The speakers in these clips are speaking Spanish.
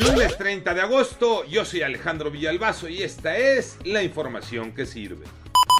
Lunes 30 de agosto, yo soy Alejandro Villalbazo y esta es la información que sirve.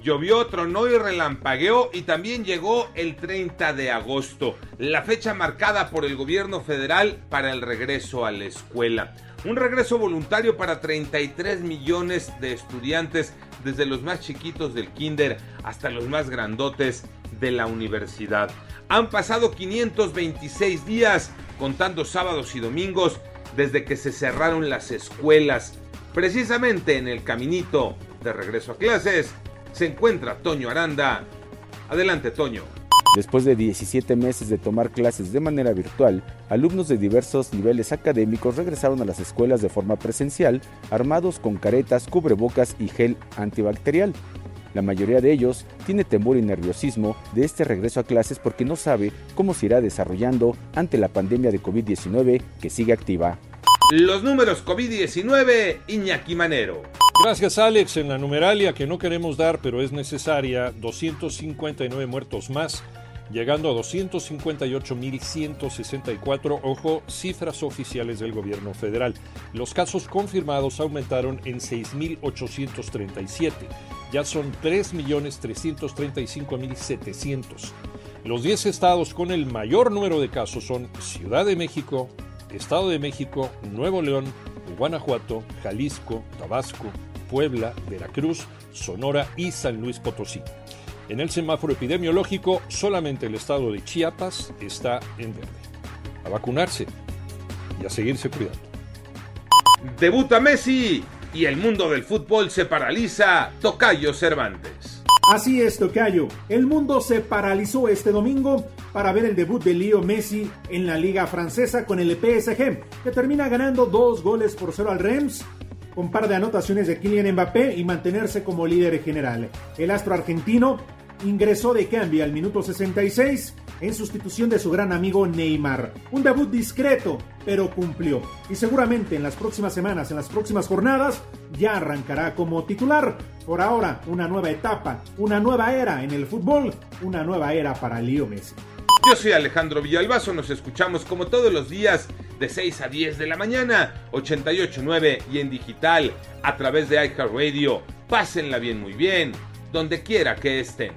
Llovió, tronó y relampagueó y también llegó el 30 de agosto, la fecha marcada por el gobierno federal para el regreso a la escuela. Un regreso voluntario para 33 millones de estudiantes, desde los más chiquitos del kinder hasta los más grandotes de la universidad. Han pasado 526 días, contando sábados y domingos, desde que se cerraron las escuelas. Precisamente en el caminito de regreso a clases se encuentra Toño Aranda. Adelante, Toño. Después de 17 meses de tomar clases de manera virtual, alumnos de diversos niveles académicos regresaron a las escuelas de forma presencial, armados con caretas, cubrebocas y gel antibacterial. La mayoría de ellos tiene temor y nerviosismo de este regreso a clases porque no sabe cómo se irá desarrollando ante la pandemia de COVID-19 que sigue activa. Los números COVID-19, Iñaki Manero. Gracias Alex, en la numeralia que no queremos dar pero es necesaria, 259 muertos más, llegando a 258.164, ojo, cifras oficiales del gobierno federal. Los casos confirmados aumentaron en 6.837 ya son 3.335.700. Los 10 estados con el mayor número de casos son Ciudad de México, Estado de México, Nuevo León, Guanajuato, Jalisco, Tabasco, Puebla, Veracruz, Sonora y San Luis Potosí. En el semáforo epidemiológico, solamente el estado de Chiapas está en verde. A vacunarse y a seguirse cuidando. Debuta Messi y el mundo del fútbol se paraliza. Tocayo Cervantes. Así es, Tocayo. El mundo se paralizó este domingo para ver el debut de Leo Messi en la Liga Francesa con el PSG, que termina ganando dos goles por cero al Reims con par de anotaciones de Kylian Mbappé y mantenerse como líder general. El astro argentino ingresó de cambio al minuto 66 en sustitución de su gran amigo Neymar. Un debut discreto, pero cumplió. Y seguramente en las próximas semanas, en las próximas jornadas, ya arrancará como titular. Por ahora, una nueva etapa, una nueva era en el fútbol, una nueva era para Leo Messi. Yo soy Alejandro Villalbazo, nos escuchamos como todos los días de 6 a 10 de la mañana, 88.9 y en digital a través de iHeartRadio. Pásenla bien, muy bien, donde quiera que estén.